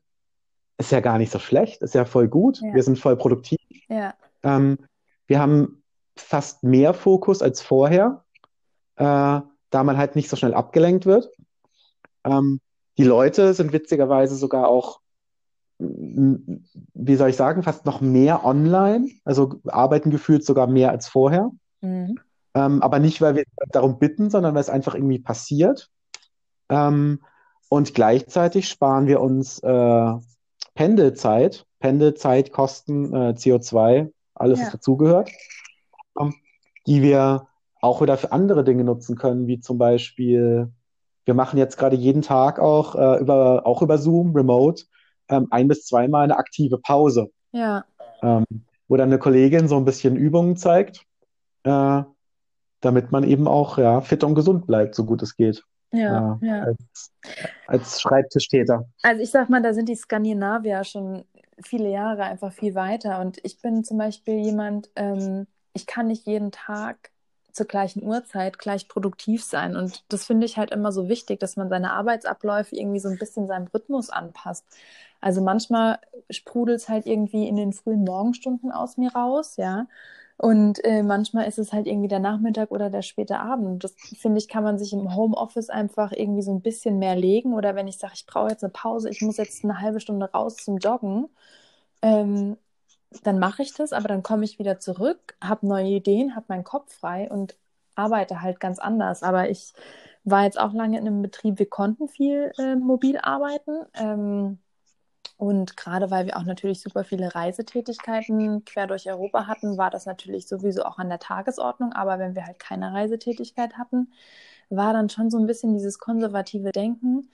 ist ja gar nicht so schlecht, ist ja voll gut, ja. wir sind voll produktiv. Ja. Ähm, wir haben fast mehr Fokus als vorher, äh, da man halt nicht so schnell abgelenkt wird. Ähm, die Leute sind witzigerweise sogar auch, wie soll ich sagen, fast noch mehr online, also arbeiten gefühlt sogar mehr als vorher. Mhm. Ähm, aber nicht, weil wir darum bitten, sondern weil es einfach irgendwie passiert. Ähm, und gleichzeitig sparen wir uns äh, Pendelzeit, Pendelzeit, Kosten, äh, CO2, alles, ja. was dazugehört, ähm, die wir auch wieder für andere Dinge nutzen können, wie zum Beispiel, wir machen jetzt gerade jeden Tag auch, äh, über, auch über Zoom, remote, ähm, ein bis zweimal eine aktive Pause. Ja. Ähm, wo dann eine Kollegin so ein bisschen Übungen zeigt, äh, damit man eben auch ja, fit und gesund bleibt, so gut es geht. Ja, ja. Als, als Schreibtischtäter. Also ich sag mal, da sind die Skandinavier schon viele Jahre einfach viel weiter. Und ich bin zum Beispiel jemand, ähm, ich kann nicht jeden Tag zur gleichen Uhrzeit gleich produktiv sein. Und das finde ich halt immer so wichtig, dass man seine Arbeitsabläufe irgendwie so ein bisschen seinem Rhythmus anpasst. Also manchmal sprudelt es halt irgendwie in den frühen Morgenstunden aus mir raus, ja. Und äh, manchmal ist es halt irgendwie der Nachmittag oder der späte Abend. Das finde ich, kann man sich im Homeoffice einfach irgendwie so ein bisschen mehr legen. Oder wenn ich sage, ich brauche jetzt eine Pause, ich muss jetzt eine halbe Stunde raus zum Joggen, ähm, dann mache ich das, aber dann komme ich wieder zurück, habe neue Ideen, habe meinen Kopf frei und arbeite halt ganz anders. Aber ich war jetzt auch lange in einem Betrieb, wir konnten viel äh, mobil arbeiten. Ähm, und gerade weil wir auch natürlich super viele Reisetätigkeiten quer durch Europa hatten, war das natürlich sowieso auch an der Tagesordnung. Aber wenn wir halt keine Reisetätigkeit hatten, war dann schon so ein bisschen dieses konservative Denken,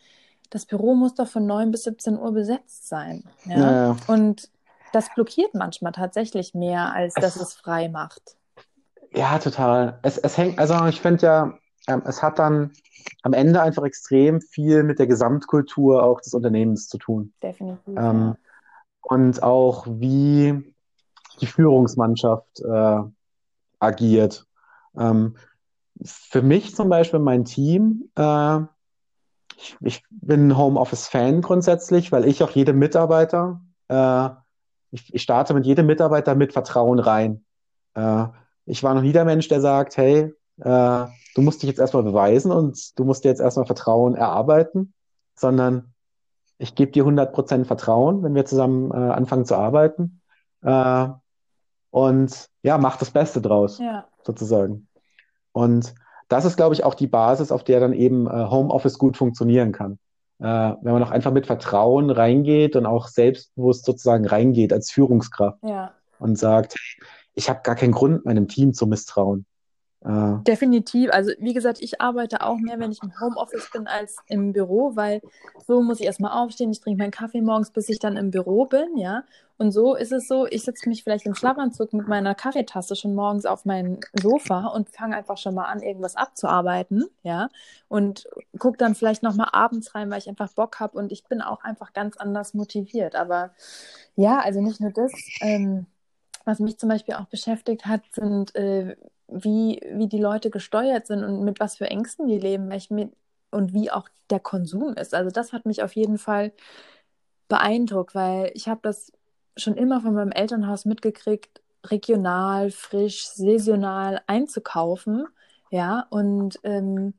das Büro muss doch von 9 bis 17 Uhr besetzt sein. Ja? Naja. Und das blockiert manchmal tatsächlich mehr, als dass es, es frei macht. Ja, total. Es, es hängt, also ich finde ja, ähm, es hat dann am Ende einfach extrem viel mit der Gesamtkultur auch des Unternehmens zu tun. Definitiv. Ähm. Und auch wie die Führungsmannschaft äh, agiert. Ähm, für mich zum Beispiel mein Team, äh, ich, ich bin Homeoffice-Fan grundsätzlich, weil ich auch jedem Mitarbeiter, äh, ich, ich starte mit jedem Mitarbeiter mit Vertrauen rein. Äh, ich war noch nie der Mensch, der sagt, hey, äh, du musst dich jetzt erstmal beweisen und du musst dir jetzt erstmal Vertrauen erarbeiten, sondern ich gebe dir 100% Vertrauen, wenn wir zusammen äh, anfangen zu arbeiten. Äh, und ja, mach das Beste draus, ja. sozusagen. Und das ist, glaube ich, auch die Basis, auf der dann eben äh, Homeoffice gut funktionieren kann. Äh, wenn man auch einfach mit Vertrauen reingeht und auch selbstbewusst sozusagen reingeht als Führungskraft ja. und sagt, ich habe gar keinen Grund, meinem Team zu misstrauen. Äh, Definitiv. Also wie gesagt, ich arbeite auch mehr, wenn ich im Homeoffice bin, als im Büro, weil so muss ich erstmal aufstehen, ich trinke meinen Kaffee morgens, bis ich dann im Büro bin, ja. Und so ist es so, ich setze mich vielleicht im Schlafanzug mit meiner Kaffeetasse schon morgens auf mein Sofa und fange einfach schon mal an, irgendwas abzuarbeiten, ja. Und gucke dann vielleicht nochmal abends rein, weil ich einfach Bock habe und ich bin auch einfach ganz anders motiviert. Aber ja, also nicht nur das, ähm, Was mich zum Beispiel auch beschäftigt hat, sind, äh, wie, wie die Leute gesteuert sind und mit was für Ängsten die leben mit, und wie auch der Konsum ist. Also das hat mich auf jeden Fall beeindruckt, weil ich habe das schon immer von meinem Elternhaus mitgekriegt, regional, frisch, saisonal einzukaufen. Ja, und ähm,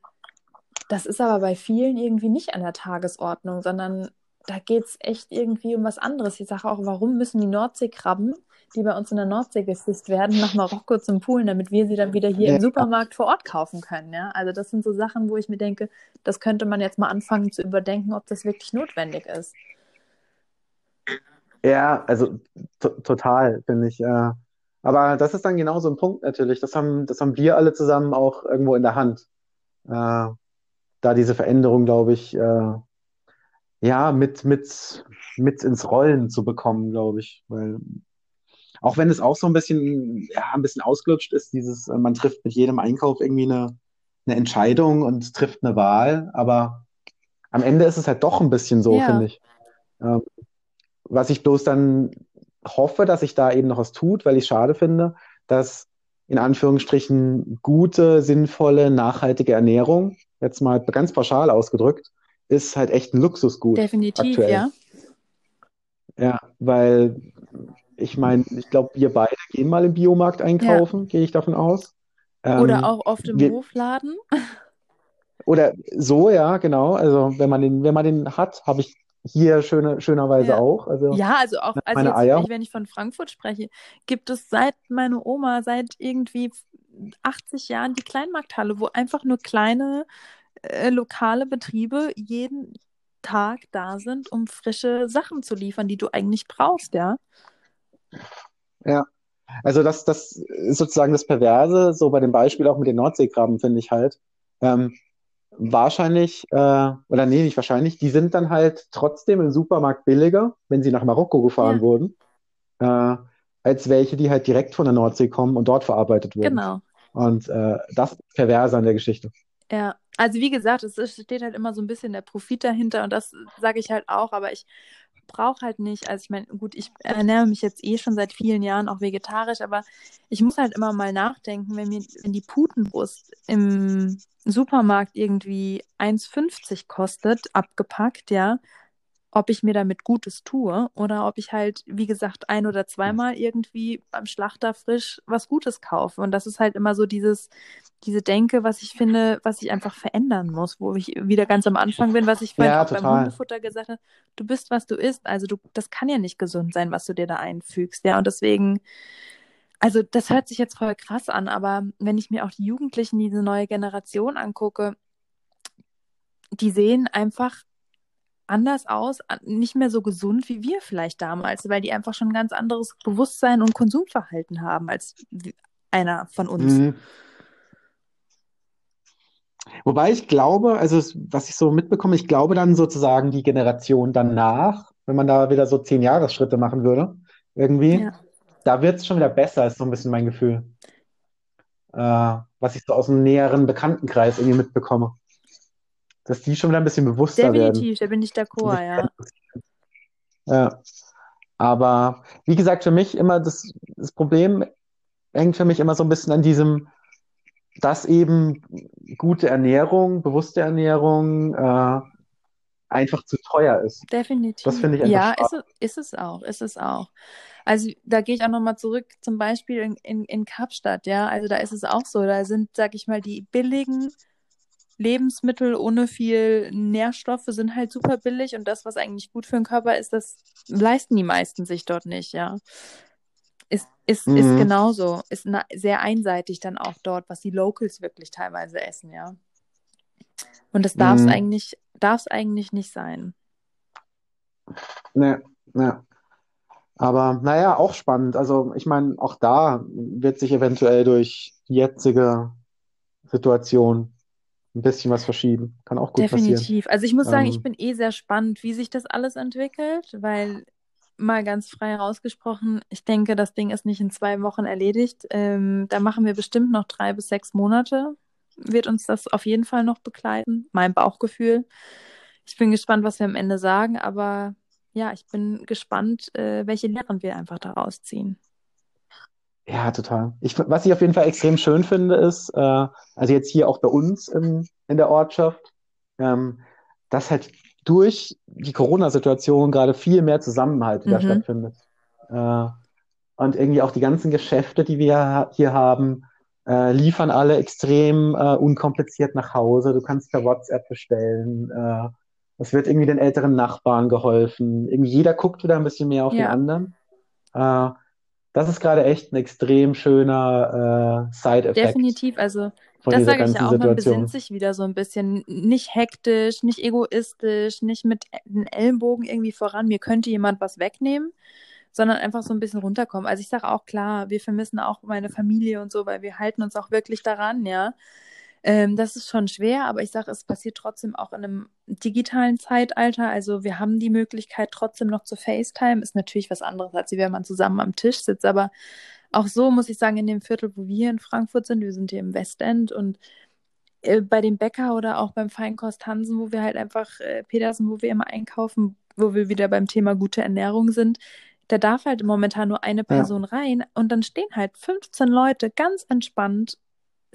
das ist aber bei vielen irgendwie nicht an der Tagesordnung, sondern da geht es echt irgendwie um was anderes. Ich sage auch, warum müssen die Nordseekrabben, die bei uns in der Nordsee gefischt werden, nach Marokko zum Poolen, damit wir sie dann wieder hier ja. im Supermarkt vor Ort kaufen können. Ja? Also das sind so Sachen, wo ich mir denke, das könnte man jetzt mal anfangen zu überdenken, ob das wirklich notwendig ist. Ja, also total, finde ich. Äh, aber das ist dann genau so ein Punkt natürlich. Das haben, das haben wir alle zusammen auch irgendwo in der Hand. Äh, da diese Veränderung, glaube ich, äh, ja, mit, mit, mit ins Rollen zu bekommen, glaube ich. Weil auch wenn es auch so ein bisschen, ja, ein bisschen ausgelutscht ist, dieses, äh, man trifft mit jedem Einkauf irgendwie eine, eine Entscheidung und trifft eine Wahl, aber am Ende ist es halt doch ein bisschen so, ja. finde ich. Ähm, was ich bloß dann hoffe, dass sich da eben noch was tut, weil ich schade finde, dass in Anführungsstrichen gute, sinnvolle, nachhaltige Ernährung, jetzt mal ganz pauschal ausgedrückt, ist halt echt ein Luxusgut. Definitiv, aktuell. ja. Ja, weil ich meine, ich glaube, wir beide gehen mal im Biomarkt einkaufen, ja. gehe ich davon aus. Oder ähm, auch oft im wir, Hofladen. Oder so, ja, genau. Also wenn man den, wenn man den hat, habe ich hier schöne, schönerweise ja. auch. Also, ja, also auch, also jetzt, Eier. wenn ich von Frankfurt spreche, gibt es seit meiner Oma, seit irgendwie 80 Jahren die Kleinmarkthalle, wo einfach nur kleine äh, lokale Betriebe jeden Tag da sind, um frische Sachen zu liefern, die du eigentlich brauchst, ja. Ja, also das, das ist sozusagen das Perverse, so bei dem Beispiel auch mit den Nordseekrabben, finde ich halt. Ähm, wahrscheinlich, äh, oder nee, nicht wahrscheinlich, die sind dann halt trotzdem im Supermarkt billiger, wenn sie nach Marokko gefahren ja. wurden, äh, als welche, die halt direkt von der Nordsee kommen und dort verarbeitet wurden. Genau. Und äh, das ist perverse an der Geschichte. Ja, also wie gesagt, es steht halt immer so ein bisschen der Profit dahinter und das sage ich halt auch, aber ich brauche halt nicht, also ich meine, gut, ich ernähre mich jetzt eh schon seit vielen Jahren auch vegetarisch, aber ich muss halt immer mal nachdenken, wenn mir, wenn die Putenbrust im Supermarkt irgendwie 1,50 kostet, abgepackt, ja, ob ich mir damit Gutes tue oder ob ich halt, wie gesagt, ein oder zweimal irgendwie beim Schlachter frisch was Gutes kaufe. Und das ist halt immer so dieses, diese Denke, was ich finde, was ich einfach verändern muss, wo ich wieder ganz am Anfang bin, was ich vorhin ja, auch total. beim Hundefutter gesagt habe, du bist, was du isst. Also du, das kann ja nicht gesund sein, was du dir da einfügst. Ja, und deswegen, also das hört sich jetzt voll krass an, aber wenn ich mir auch die Jugendlichen, diese neue Generation angucke, die sehen einfach anders aus, nicht mehr so gesund wie wir vielleicht damals, weil die einfach schon ein ganz anderes Bewusstsein und Konsumverhalten haben als einer von uns. Mhm. Wobei ich glaube, also was ich so mitbekomme, ich glaube dann sozusagen die Generation danach, wenn man da wieder so zehn Jahresschritte machen würde, irgendwie, ja. da wird es schon wieder besser, ist so ein bisschen mein Gefühl. Äh, was ich so aus einem näheren Bekanntenkreis irgendwie mitbekomme dass die schon wieder ein bisschen bewusster Definitiv, werden. Definitiv, da bin ich d'accord, ja. Ja. Aber wie gesagt, für mich immer das, das Problem hängt für mich immer so ein bisschen an diesem, dass eben gute Ernährung, bewusste Ernährung äh, einfach zu teuer ist. Definitiv. Das finde ich einfach Ja, ist es, ist es auch, ist es auch. Also da gehe ich auch nochmal zurück, zum Beispiel in, in, in Kapstadt, ja. Also da ist es auch so, da sind, sag ich mal, die billigen Lebensmittel ohne viel Nährstoffe sind halt super billig und das, was eigentlich gut für den Körper ist, das leisten die meisten sich dort nicht, ja. Ist, ist, mhm. ist genauso. Ist sehr einseitig dann auch dort, was die Locals wirklich teilweise essen, ja. Und das darf es mhm. eigentlich, darf eigentlich nicht sein. Ne, ne. Aber naja, auch spannend. Also ich meine, auch da wird sich eventuell durch jetzige Situation ein bisschen was verschieben. Kann auch gut Definitiv. passieren. Definitiv. Also ich muss sagen, ähm, ich bin eh sehr spannend, wie sich das alles entwickelt, weil mal ganz frei rausgesprochen, ich denke, das Ding ist nicht in zwei Wochen erledigt. Ähm, da machen wir bestimmt noch drei bis sechs Monate. Wird uns das auf jeden Fall noch begleiten, mein Bauchgefühl. Ich bin gespannt, was wir am Ende sagen, aber ja, ich bin gespannt, äh, welche Lehren wir einfach daraus ziehen. Ja, total. Ich, was ich auf jeden Fall extrem schön finde, ist, äh, also jetzt hier auch bei uns im, in der Ortschaft, ähm, dass halt durch die Corona-Situation gerade viel mehr Zusammenhalt wieder Mhm. stattfindet. Äh, und irgendwie auch die ganzen Geschäfte, die wir hier haben, äh, liefern alle extrem äh, unkompliziert nach Hause. Du kannst per WhatsApp bestellen. Äh, es wird irgendwie den älteren Nachbarn geholfen. Irgendwie jeder guckt wieder ein bisschen mehr auf den Ja. anderen. Das ist gerade echt ein extrem schöner äh, Side-Effekt Definitiv, also das sage ich ja auch, man Situation. besinnt sich wieder so ein bisschen, nicht hektisch, nicht egoistisch, nicht mit den Ellenbogen irgendwie voran, mir könnte jemand was wegnehmen, sondern einfach so ein bisschen runterkommen. Also ich sage auch klar, wir vermissen auch meine Familie und so, weil wir halten uns auch wirklich daran, ja. Ähm, das ist schon schwer, aber ich sage, es passiert trotzdem auch in einem digitalen Zeitalter. Also wir haben die Möglichkeit trotzdem noch zu FaceTime. Ist natürlich was anderes, als wenn man zusammen am Tisch sitzt. Aber auch so muss ich sagen, in dem Viertel, wo wir in Frankfurt sind, wir sind hier im Westend und äh, bei dem Bäcker oder auch beim Feinkost Hansen, wo wir halt einfach, äh, Petersen, wo wir immer einkaufen, wo wir wieder beim Thema gute Ernährung sind, da darf halt momentan nur eine Ja. Person rein und dann stehen halt 15 Leute ganz entspannt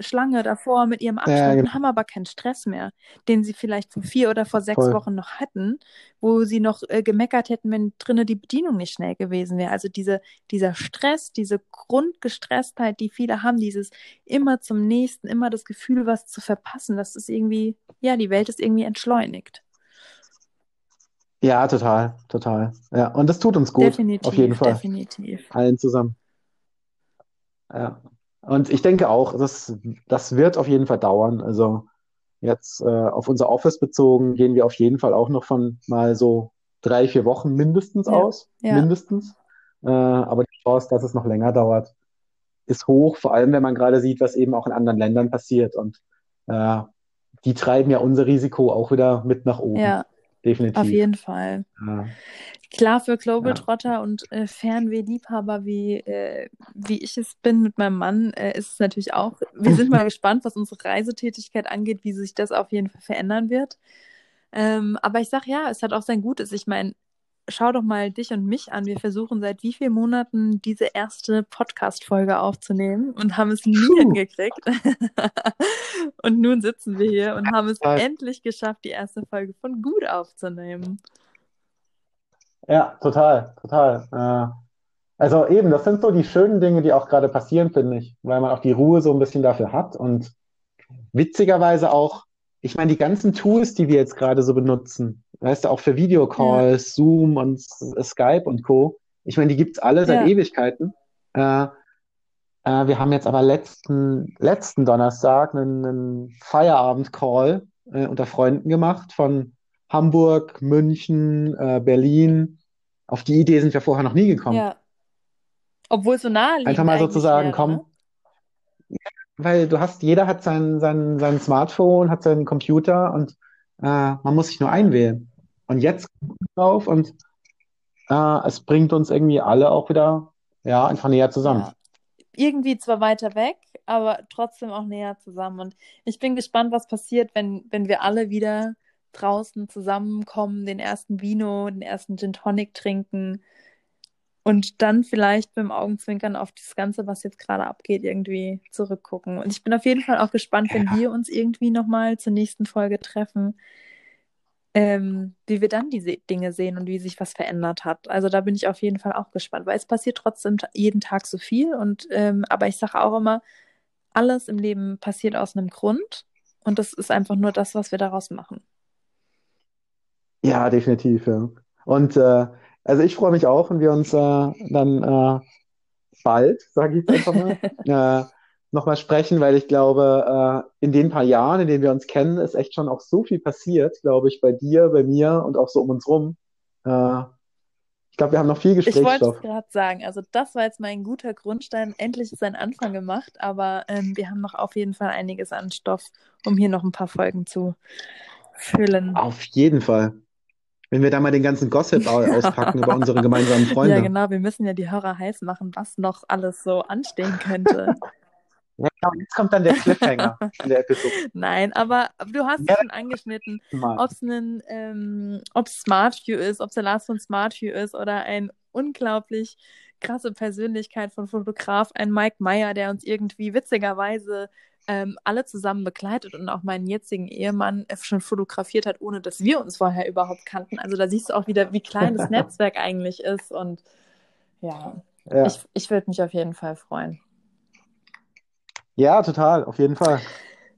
Schlange davor mit ihrem Abstand Ja, genau. und haben aber keinen Stress mehr, den sie vielleicht vor vier oder vor sechs Voll. Wochen noch hatten, wo sie noch äh, gemeckert hätten, wenn drinnen die Bedienung nicht schnell gewesen wäre. Also diese, dieser Stress, diese Grundgestresstheit, die viele haben, dieses immer zum nächsten, immer das Gefühl, was zu verpassen, das ist irgendwie, ja, die Welt ist irgendwie entschleunigt. Ja, total, total. Ja, und das tut uns gut, auf jeden Definitiv, Fall. definitiv. Allen zusammen. Ja. Und ich denke auch, das, das wird auf jeden Fall dauern. Also jetzt äh, auf unser Office bezogen, gehen wir auf jeden Fall auch noch von mal so drei, vier Wochen mindestens Ja, aus. ja. Mindestens. Äh, aber die Chance, dass es noch länger dauert, ist hoch, vor allem wenn man gerade sieht, was eben auch in anderen Ländern passiert. Und äh, die treiben ja unser Risiko auch wieder mit nach oben. Ja, auf Definitiv. jeden Fall. Ja. Klar, für Ja. Globetrotter und äh, Fernweh-Liebhaber, wie, äh, wie ich es bin mit meinem Mann, äh, ist es natürlich auch. Wir sind mal gespannt, was unsere Reisetätigkeit angeht, wie sich das auf jeden Fall verändern wird. Ähm, aber ich sag ja, es hat auch sein Gutes. Ich meine, schau doch mal dich und mich an. Wir versuchen seit wie vielen Monaten diese erste Podcast-Folge aufzunehmen und haben es nie Puh. hingekriegt. Und nun sitzen wir hier und haben es Total. endlich geschafft, die erste Folge von gut aufzunehmen. Ja, total, total. Äh, also eben, das sind so die schönen Dinge, die auch gerade passieren, finde ich, weil man auch die Ruhe so ein bisschen dafür hat und witzigerweise auch, ich meine, die ganzen Tools, die wir jetzt gerade so benutzen, weißt du, auch für Videocalls, Zoom und Skype und Co., ich meine, die gibt's alle seit Ja. Ewigkeiten. Äh, äh, wir haben jetzt aber letzten, letzten Donnerstag einen, einen Feierabend-Call äh, unter Freunden gemacht von Hamburg, München, äh, Berlin. Auf die Idee sind wir vorher noch nie gekommen. Ja. Obwohl es so naheliegend Einfach mal eigentlich sozusagen, wäre, komm, ne? weil du hast, jeder hat sein, sein, sein Smartphone, hat seinen Computer und äh, man muss sich nur einwählen. Und jetzt drauf und äh, es bringt uns irgendwie alle auch wieder, ja, einfach näher zusammen. Ja. Irgendwie zwar weiter weg, aber trotzdem auch näher zusammen. Und ich bin gespannt, was passiert, wenn, wenn wir alle wieder draußen zusammenkommen, den ersten Vino, den ersten Gin Tonic trinken und dann vielleicht beim Augenzwinkern auf das Ganze, was jetzt gerade abgeht, irgendwie zurückgucken. Und ich bin auf jeden Fall auch gespannt, wenn Ja. wir uns irgendwie nochmal zur nächsten Folge treffen, ähm, wie wir dann diese Dinge sehen und wie sich was verändert hat. Also da bin ich auf jeden Fall auch gespannt, weil es passiert trotzdem jeden Tag so viel. Und ähm, aber ich sage auch immer, alles im Leben passiert aus einem Grund und das ist einfach nur das, was wir daraus machen. Ja, definitiv, ja. Und äh, also ich freue mich auch, wenn wir uns äh, dann äh, bald, sage ich jetzt einfach mal, äh, nochmal sprechen, weil ich glaube, äh, in den paar Jahren, in denen wir uns kennen, ist echt schon auch so viel passiert, glaube ich, bei dir, bei mir und auch so um uns rum. Äh, ich glaube, wir haben noch viel Ich wollte es Gesprächsstoff. gerade sagen, also das war jetzt mal ein guter Grundstein. Endlich ist ein Anfang gemacht, aber ähm, wir haben noch auf jeden Fall einiges an Stoff, um hier noch ein paar Folgen zu füllen. Auf jeden Fall. Wenn wir da mal den ganzen Gossip au- auspacken über unsere gemeinsamen Ja, Freunde. genau, wir müssen ja die Hörer heiß machen, was noch alles so anstehen könnte. Ja, genau, jetzt kommt dann der Cliffhanger in der Episode. Nein, aber, du hast es Ja. schon angeschnitten, ob es ein ähm, Smart View ist, ob es der Last von Smart View ist oder ein unglaublich krasse Persönlichkeit von Fotograf, ein Mike Meyer, der uns irgendwie witzigerweise ähm, alle zusammen begleitet und auch meinen jetzigen Ehemann schon fotografiert hat, ohne dass wir uns vorher überhaupt kannten. Also da siehst du auch wieder, wie klein das Netzwerk eigentlich ist. Und ja, ja. ich, ich würde mich auf jeden Fall freuen. Ja, total, auf jeden Fall.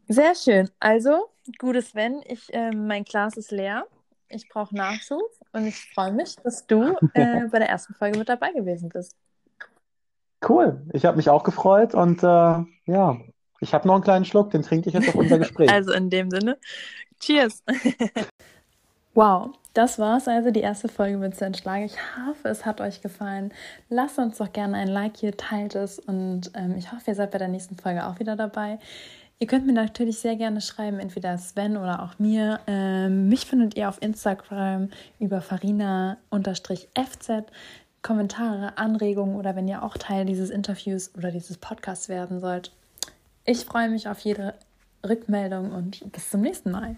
Sehr schön. Also, gutes Sven, ich, äh, mein Glas ist leer. Ich brauche Nachschub und ich freue mich, dass du äh, bei der ersten Folge mit dabei gewesen bist. Cool, ich habe mich auch gefreut und äh, ja, ich habe noch einen kleinen Schluck, den trinke ich jetzt auf unser Gespräch. also in dem Sinne, cheers. wow, das war's also, die erste Folge mit Sven Schlager. Ich hoffe, es hat euch gefallen. Lasst uns doch gerne ein Like hier, teilt es und ähm, ich hoffe, ihr seid bei der nächsten Folge auch wieder dabei. Ihr könnt mir natürlich sehr gerne schreiben, entweder Sven oder auch mir. Ähm, mich findet ihr auf Instagram über farina-fz. Kommentare, Anregungen oder wenn ihr auch Teil dieses Interviews oder dieses Podcasts werden sollt. Ich freue mich auf jede Rückmeldung und bis zum nächsten Mal.